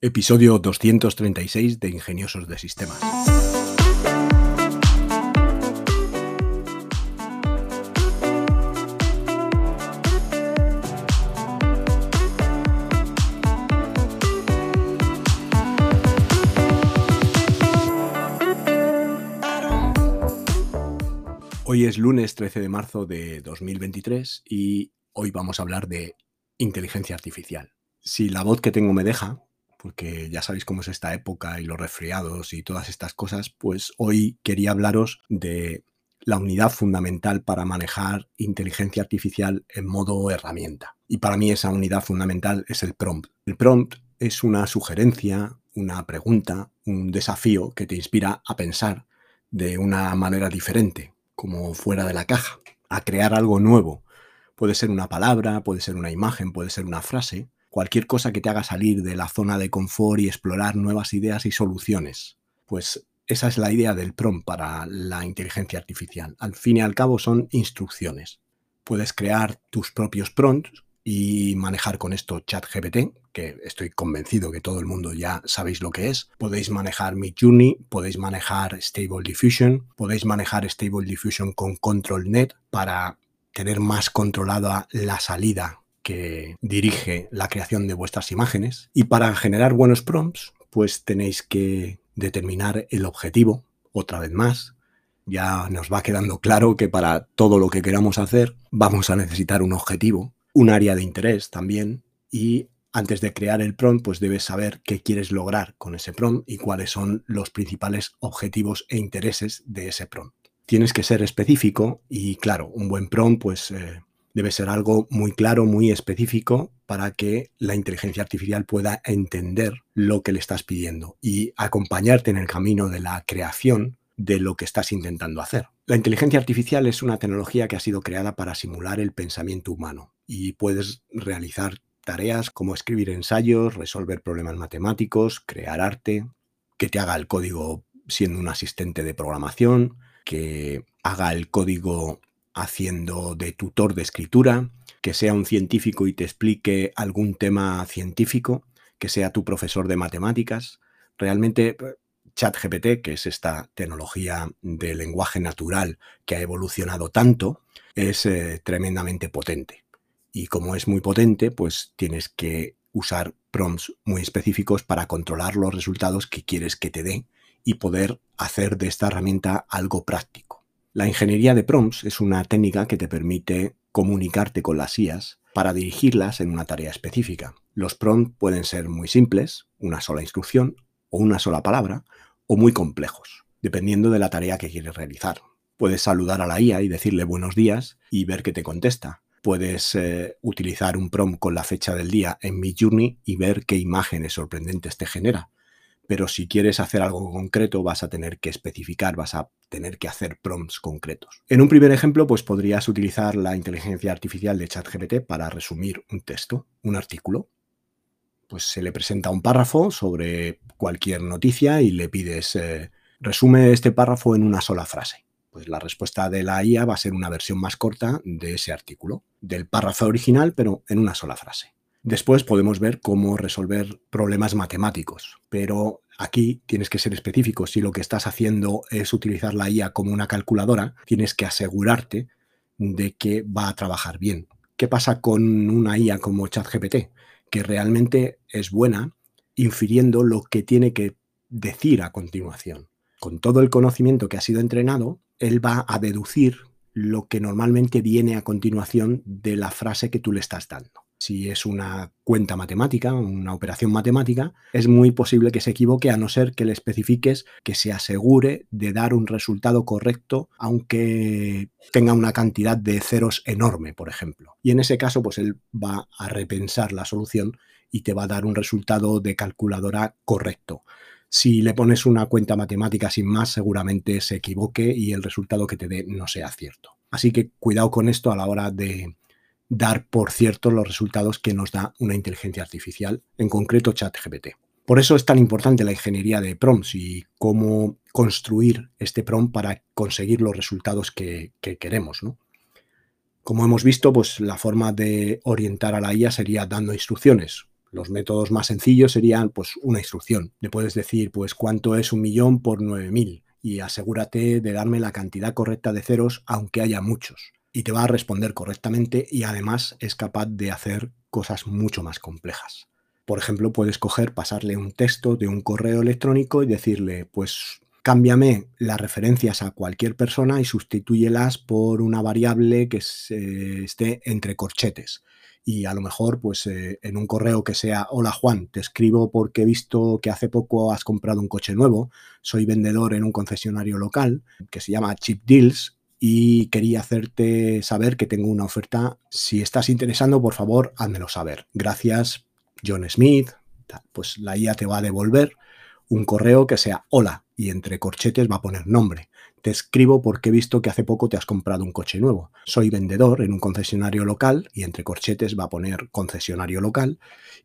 Episodio 236 de Ingeniosos de Sistemas. Hoy es lunes 13 de marzo de 2023 y hoy vamos a hablar de inteligencia artificial. Si la voz que tengo me deja, porque ya sabéis cómo es esta época y los resfriados y todas estas cosas, pues hoy quería hablaros de la unidad fundamental para manejar inteligencia artificial en modo herramienta. Y para mí esa unidad fundamental es el prompt. El prompt es una sugerencia, una pregunta, un desafío que te inspira a pensar de una manera diferente, como fuera de la caja, a crear algo nuevo. Puede ser una palabra, puede ser una imagen, puede ser una frase, cualquier cosa que te haga salir de la zona de confort y explorar nuevas ideas y soluciones. Pues esa es la idea del prompt para la inteligencia artificial. Al fin y al cabo son instrucciones. Puedes crear tus propios prompts y manejar con esto ChatGPT, que estoy convencido que todo el mundo ya sabéis lo que es. Podéis manejar Midjourney, podéis manejar Stable Diffusion, podéis manejar Stable Diffusion con ControlNet para tener más controlada la salida que dirige la creación de vuestras imágenes. Y para generar buenos prompts, pues tenéis que determinar el objetivo, otra vez más. Ya nos va quedando claro que para todo lo que queramos hacer vamos a necesitar un objetivo, un área de interés también y antes de crear el prompt, pues debes saber qué quieres lograr con ese prompt y cuáles son los principales objetivos e intereses de ese prompt. Tienes que ser específico y claro, un buen prompt pues eh, debe ser algo muy claro, muy específico para que la inteligencia artificial pueda entender lo que le estás pidiendo y acompañarte en el camino de la creación de lo que estás intentando hacer. La inteligencia artificial es una tecnología que ha sido creada para simular el pensamiento humano y puedes realizar tareas como escribir ensayos, resolver problemas matemáticos, crear arte, que te haga el código siendo un asistente de programación, que haga el código haciendo de tutor de escritura, que sea un científico y te explique algún tema científico, que sea tu profesor de matemáticas. Realmente ChatGPT, que es esta tecnología de lenguaje natural que ha evolucionado tanto, es eh, tremendamente potente. Y como es muy potente, pues tienes que usar prompts muy específicos para controlar los resultados que quieres que te dé y poder hacer de esta herramienta algo práctico. La ingeniería de prompts es una técnica que te permite comunicarte con las IAS para dirigirlas en una tarea específica. Los prompts pueden ser muy simples, una sola instrucción o una sola palabra, o muy complejos, dependiendo de la tarea que quieres realizar. Puedes saludar a la IA y decirle buenos días y ver qué te contesta. Puedes eh, utilizar un prompt con la fecha del día en Midjourney y ver qué imágenes sorprendentes te genera pero si quieres hacer algo concreto vas a tener que especificar, vas a tener que hacer prompts concretos. En un primer ejemplo, pues podrías utilizar la inteligencia artificial de ChatGPT para resumir un texto, un artículo. Pues se le presenta un párrafo sobre cualquier noticia y le pides eh, resume este párrafo en una sola frase. Pues la respuesta de la IA va a ser una versión más corta de ese artículo, del párrafo original, pero en una sola frase. Después podemos ver cómo resolver problemas matemáticos, pero aquí tienes que ser específico. Si lo que estás haciendo es utilizar la IA como una calculadora, tienes que asegurarte de que va a trabajar bien. ¿Qué pasa con una IA como ChatGPT? Que realmente es buena infiriendo lo que tiene que decir a continuación. Con todo el conocimiento que ha sido entrenado, él va a deducir lo que normalmente viene a continuación de la frase que tú le estás dando si es una cuenta matemática, una operación matemática, es muy posible que se equivoque a no ser que le especifiques que se asegure de dar un resultado correcto, aunque tenga una cantidad de ceros enorme, por ejemplo. Y en ese caso, pues él va a repensar la solución y te va a dar un resultado de calculadora correcto. Si le pones una cuenta matemática sin más, seguramente se equivoque y el resultado que te dé no sea cierto. Así que cuidado con esto a la hora de, dar por cierto los resultados que nos da una inteligencia artificial, en concreto ChatGPT. Por eso es tan importante la ingeniería de prompts y cómo construir este prompt para conseguir los resultados que, queremos. Como hemos visto, pues la forma de orientar a la IA sería dando instrucciones. Los métodos más sencillos serían pues una instrucción. Le puedes decir pues cuánto es un millón por 9000 y asegúrate de darme la cantidad correcta de ceros aunque haya muchos. Y te va a responder correctamente y además es capaz de hacer cosas mucho más complejas. Por ejemplo, puedes coger, pasarle un texto de un correo electrónico y decirle, pues cámbiame las referencias a cualquier persona y sustitúyelas por una variable que esté entre corchetes y a lo mejor pues eh, en un correo que sea, hola Juan, te escribo porque he visto que hace poco has comprado un coche nuevo, soy vendedor en un concesionario local que se llama Chip Deals y quería hacerte saber que tengo una oferta. Si estás interesado, por favor, házmelo saber. Gracias, John Smith. Pues la IA te va a devolver un correo que sea hola y entre corchetes va a poner nombre. Te escribo porque he visto que hace poco te has comprado un coche nuevo. Soy vendedor en un concesionario local y entre corchetes va a poner concesionario local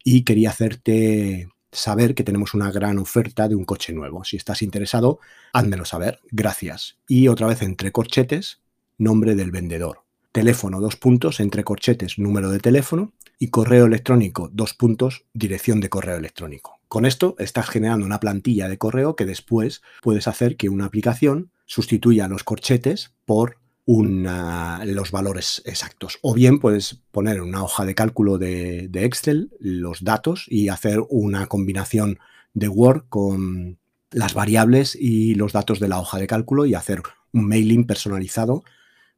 y quería hacerte saber que tenemos una gran oferta de un coche nuevo. Si estás interesado, házmelo saber. Gracias. Y otra vez entre corchetes, nombre del vendedor. Teléfono, dos puntos, entre corchetes, número de teléfono y correo electrónico, dos puntos, dirección de correo electrónico. Con esto estás generando una plantilla de correo que después puedes hacer que una aplicación sustituya los corchetes por los valores exactos. O bien puedes poner en una hoja de cálculo de, de, Excel los datos y hacer una combinación de Word con las variables y los datos de la hoja de cálculo y hacer un mailing personalizado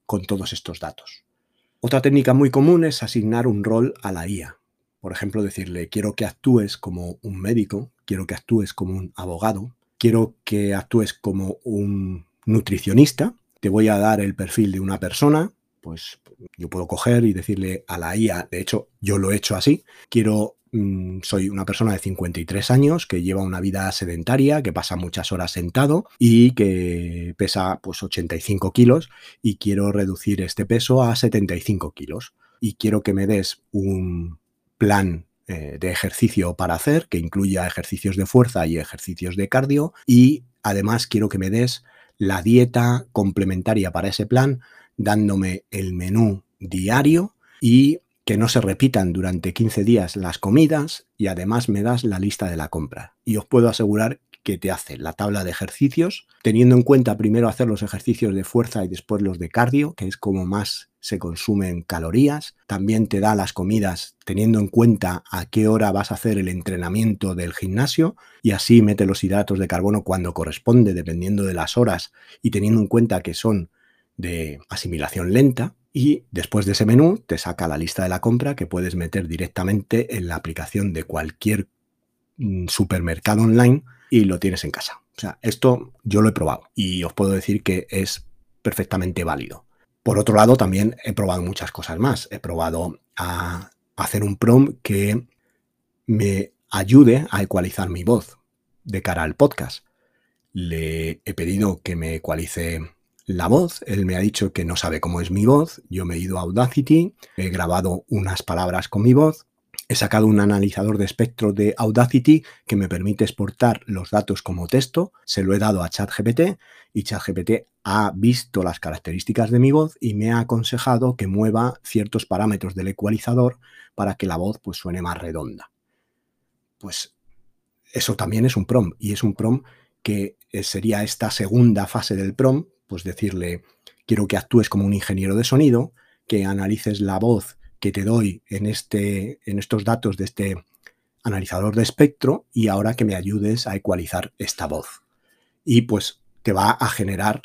con todos estos datos. Otra técnica muy común es asignar un rol a la IA. Por ejemplo, decirle, quiero que actúes como un médico, quiero que actúes como un abogado, quiero que actúes como un nutricionista, te voy a dar el perfil de una persona, pues yo puedo coger y decirle a la IA, de hecho yo lo he hecho así, quiero, mm, soy una persona de 53 años que lleva una vida sedentaria, que pasa muchas horas sentado y que pesa pues 85 kilos y quiero reducir este peso a 75 kilos y quiero que me des un plan eh, de ejercicio para hacer, que incluya ejercicios de fuerza y ejercicios de cardio. Y además quiero que me des la dieta complementaria para ese plan, dándome el menú diario y que no se repitan durante 15 días las comidas y además me das la lista de la compra. Y os puedo asegurar que te hace la tabla de ejercicios, teniendo en cuenta primero hacer los ejercicios de fuerza y después los de cardio, que es como más se consumen calorías. También te da las comidas teniendo en cuenta a qué hora vas a hacer el entrenamiento del gimnasio y así mete los hidratos de carbono cuando corresponde, dependiendo de las horas y teniendo en cuenta que son de asimilación lenta. Y después de ese menú te saca la lista de la compra que puedes meter directamente en la aplicación de cualquier mm, supermercado online y lo tienes en casa. O sea, esto yo lo he probado y os puedo decir que es perfectamente válido. Por otro lado, también he probado muchas cosas más. He probado a hacer un prom que me ayude a ecualizar mi voz de cara al podcast. Le he pedido que me ecualice la voz, él me ha dicho que no sabe cómo es mi voz, yo me he ido a Audacity, he grabado unas palabras con mi voz He sacado un analizador de espectro de Audacity que me permite exportar los datos como texto, se lo he dado a ChatGPT y ChatGPT ha visto las características de mi voz y me ha aconsejado que mueva ciertos parámetros del ecualizador para que la voz pues, suene más redonda. Pues eso también es un prom y es un prom que eh, sería esta segunda fase del prom, pues decirle, quiero que actúes como un ingeniero de sonido, que analices la voz que te doy en, este, en estos datos de este analizador de espectro y ahora que me ayudes a ecualizar esta voz. Y pues te va a generar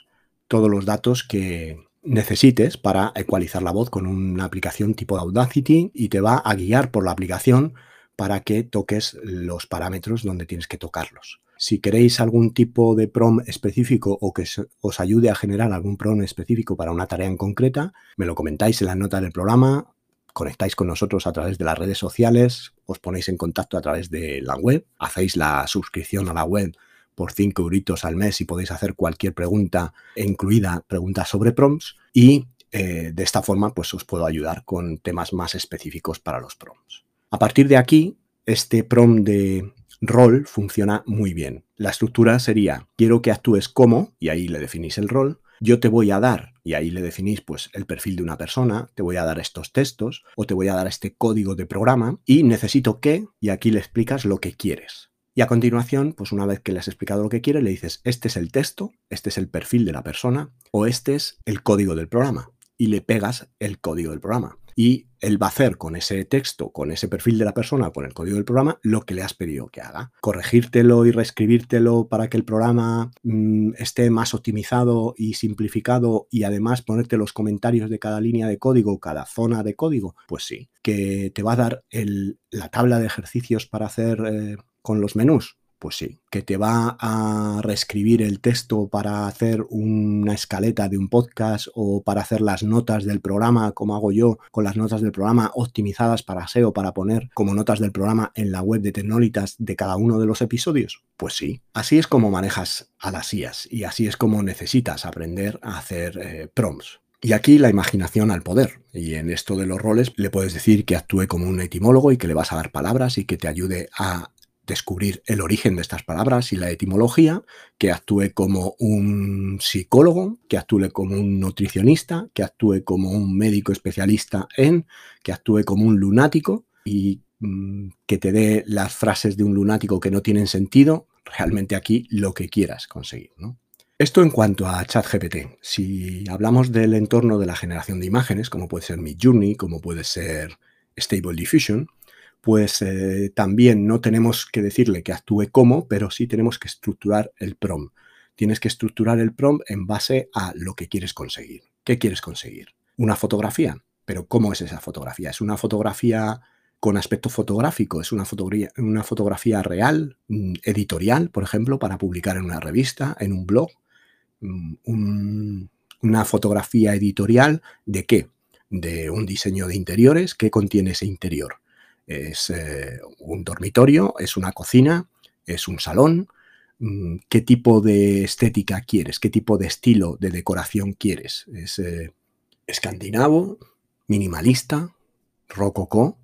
todos los datos que necesites para ecualizar la voz con una aplicación tipo Audacity y te va a guiar por la aplicación para que toques los parámetros donde tienes que tocarlos. Si queréis algún tipo de prom específico o que os ayude a generar algún prom específico para una tarea en concreta, me lo comentáis en la nota del programa conectáis con nosotros a través de las redes sociales, os ponéis en contacto a través de la web, hacéis la suscripción a la web por 5 euritos al mes y podéis hacer cualquier pregunta, incluida preguntas sobre prompts, y eh, de esta forma pues os puedo ayudar con temas más específicos para los prompts. A partir de aquí, este prompt de rol funciona muy bien. La estructura sería, quiero que actúes como, y ahí le definís el rol, yo te voy a dar, y ahí le definís pues el perfil de una persona, te voy a dar estos textos o te voy a dar este código de programa y necesito que, y aquí le explicas lo que quieres. Y a continuación, pues una vez que le has explicado lo que quiere, le dices, este es el texto, este es el perfil de la persona o este es el código del programa. Y le pegas el código del programa y él va a hacer con ese texto, con ese perfil de la persona, con el código del programa, lo que le has pedido que haga. Corregírtelo y reescribírtelo para que el programa mm, esté más optimizado y simplificado y además ponerte los comentarios de cada línea de código, cada zona de código, pues sí. Que te va a dar la tabla de ejercicios para hacer eh, con los menús, pues sí, que te va a reescribir el texto para hacer una escaleta de un podcast o para hacer las notas del programa, como hago yo con las notas del programa optimizadas para SEO, para poner como notas del programa en la web de Tecnolitas de cada uno de los episodios. Pues sí, así es como manejas a las IAS y así es como necesitas aprender a hacer eh, prompts. Y aquí la imaginación al poder. Y en esto de los roles le puedes decir que actúe como un etimólogo y que le vas a dar palabras y que te ayude a descubrir el origen de estas palabras y la etimología, que actúe como un psicólogo, que actúe como un nutricionista, que actúe como un médico especialista en, que actúe como un lunático y mm, que te dé las frases de un lunático que no tienen sentido, realmente aquí lo que quieras conseguir. Esto en cuanto a ChatGPT. Si hablamos del entorno de la generación de imágenes, como puede ser Midjourney, como puede ser Stable Diffusion, pues eh, también no tenemos que decirle que actúe como, pero sí tenemos que estructurar el prompt. Tienes que estructurar el prompt en base a lo que quieres conseguir. ¿Qué quieres conseguir? Una fotografía. Pero ¿cómo es esa fotografía? ¿Es una fotografía con aspecto fotográfico? ¿Es una fotografía, real, mm, editorial, por ejemplo, para publicar en una revista, en un blog? Mm, ¿Una fotografía editorial de qué? De un diseño de interiores. ¿Qué contiene ese interior? Es eh, un dormitorio, es una cocina, es un salón. Mm, ¿Qué tipo de estética quieres? ¿Qué tipo de estilo de decoración quieres? ¿Es eh, escandinavo, minimalista, rococó,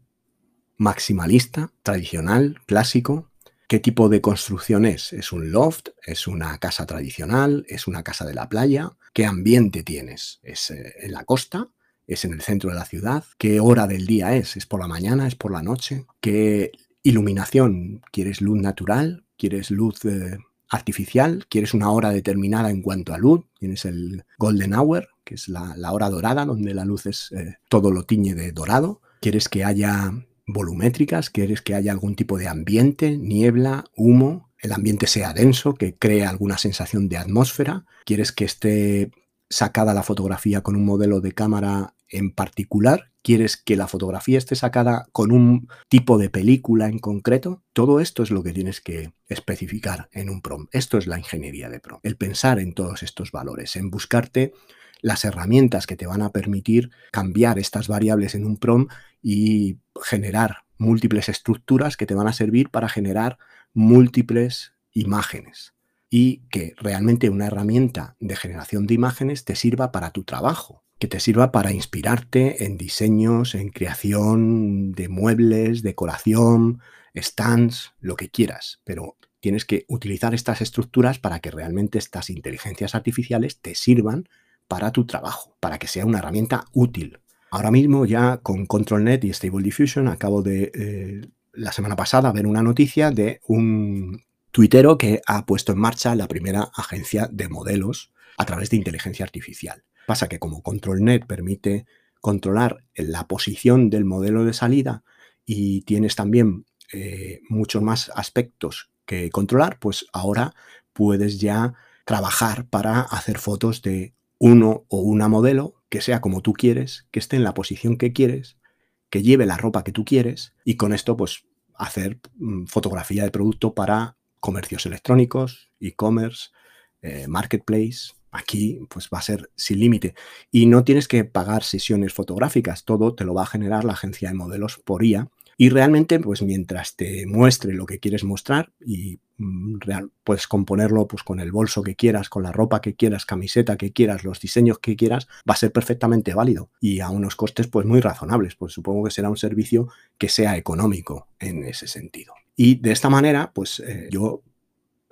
maximalista, tradicional, clásico? ¿Qué tipo de construcción es? ¿Es un loft? ¿Es una casa tradicional? ¿Es una casa de la playa? ¿Qué ambiente tienes? ¿Es eh, en la costa? Es en el centro de la ciudad, qué hora del día es, es por la mañana, es por la noche, qué iluminación, quieres luz natural, quieres luz eh, artificial, quieres una hora determinada en cuanto a luz, tienes el golden hour, que es la, hora dorada, donde la luz es eh, todo lo tiñe de dorado, quieres que haya volumétricas, quieres que haya algún tipo de ambiente, niebla, humo, el ambiente sea denso, que cree alguna sensación de atmósfera, quieres que esté sacada la fotografía con un modelo de cámara en particular? ¿Quieres que la fotografía esté sacada con un tipo de película en concreto? Todo esto es lo que tienes que especificar en un prompt. Esto es la ingeniería de prompt. El pensar en todos estos valores, en buscarte las herramientas que te van a permitir cambiar estas variables en un prompt y generar múltiples estructuras que te van a servir para generar múltiples imágenes y que realmente una herramienta de generación de imágenes te sirva para tu trabajo que te sirva para inspirarte en diseños, en creación de muebles, decoración, stands, lo que quieras, pero tienes que utilizar estas estructuras para que realmente estas inteligencias artificiales te sirvan para tu trabajo, para que sea una herramienta útil. Ahora mismo ya con ControlNet y Stable Diffusion acabo de eh, la semana pasada ver una noticia de un tuitero que ha puesto en marcha la primera agencia de modelos a través de inteligencia artificial. Pasa que como ControlNet permite controlar la posición del modelo de salida y tienes también eh, muchos más aspectos que controlar, pues ahora puedes ya trabajar para hacer fotos de uno o una modelo que sea como tú quieres, que esté en la posición que quieres, que lleve la ropa que tú quieres y con esto pues hacer mm, fotografía de producto para comercios electrónicos, e-commerce, eh, marketplace, Aquí pues va a ser sin límite. Y no tienes que pagar sesiones fotográficas, todo te lo va a generar la agencia de modelos por IA y realmente pues mientras te muestre lo que quieres mostrar y mm, puedes componerlo pues con el bolso que quieras, con la ropa que quieras, camiseta que quieras, los diseños que quieras, va a ser perfectamente válido y a unos costes pues muy razonables, pues supongo que será un servicio que sea económico en ese sentido. Y de esta manera pues eh, yo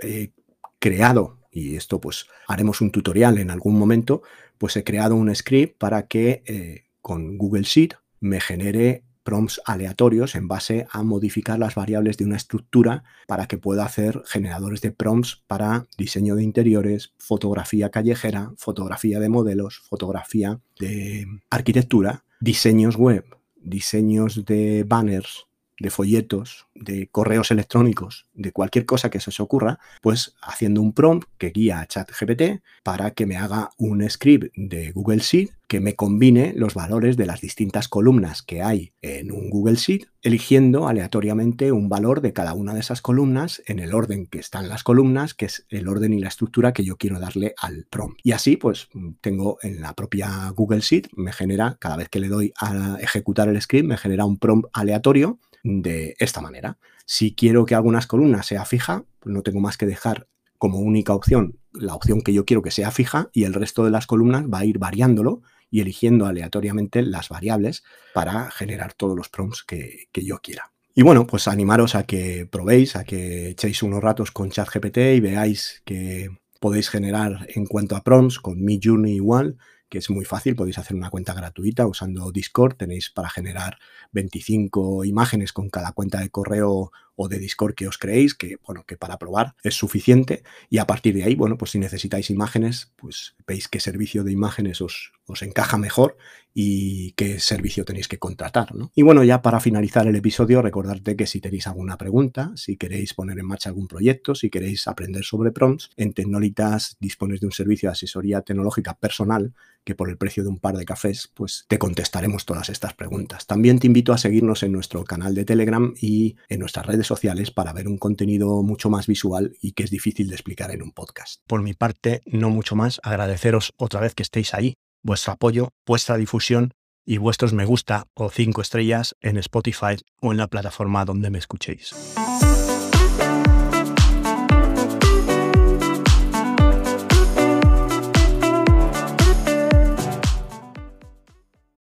he creado y esto pues haremos un tutorial en algún momento, pues he creado un script para que eh, con Google Sheet me genere prompts aleatorios en base a modificar las variables de una estructura para que pueda hacer generadores de prompts para diseño de interiores, fotografía callejera, fotografía de modelos, fotografía de arquitectura, diseños web, diseños de banners, de folletos, de correos electrónicos, de cualquier cosa que se os ocurra, pues haciendo un prompt que guía a ChatGPT para que me haga un script de Google Sheet que me combine los valores de las distintas columnas que hay en un Google Sheet, eligiendo aleatoriamente un valor de cada una de esas columnas en el orden que están las columnas, que es el orden y la estructura que yo quiero darle al prompt. Y así, pues tengo en la propia Google Sheet, me genera, cada vez que le doy a ejecutar el script, me genera un prompt aleatorio de esta manera. Si quiero que algunas columnas sea fija, pues no tengo más que dejar como única opción la opción que yo quiero que sea fija y el resto de las columnas va a ir variándolo y eligiendo aleatoriamente las variables para generar todos los prompts que, que yo quiera. Y bueno, pues animaros a que probéis, a que echéis unos ratos con ChatGPT y veáis que podéis generar en cuanto a prompts con Mi Journey igual que es muy fácil, podéis hacer una cuenta gratuita usando Discord, tenéis para generar 25 imágenes con cada cuenta de correo o de Discord que os creéis, que bueno, que para probar es suficiente y a partir de ahí, bueno, pues si necesitáis imágenes, pues veis qué servicio de imágenes os, os encaja mejor y qué servicio tenéis que contratar, ¿no? Y bueno, ya para finalizar el episodio, recordarte que si tenéis alguna pregunta, si queréis poner en marcha algún proyecto, si queréis aprender sobre prompts, en Tecnolitas dispones de un servicio de asesoría tecnológica personal que por el precio de un par de cafés, pues te contestaremos todas estas preguntas. También te invito a seguirnos en nuestro canal de Telegram y en nuestras redes sociales para ver un contenido mucho más visual y que es difícil de explicar en un podcast. Por mi parte, no mucho más, agradeceros otra vez que estéis ahí, vuestro apoyo, vuestra difusión y vuestros me gusta o cinco estrellas en Spotify o en la plataforma donde me escuchéis.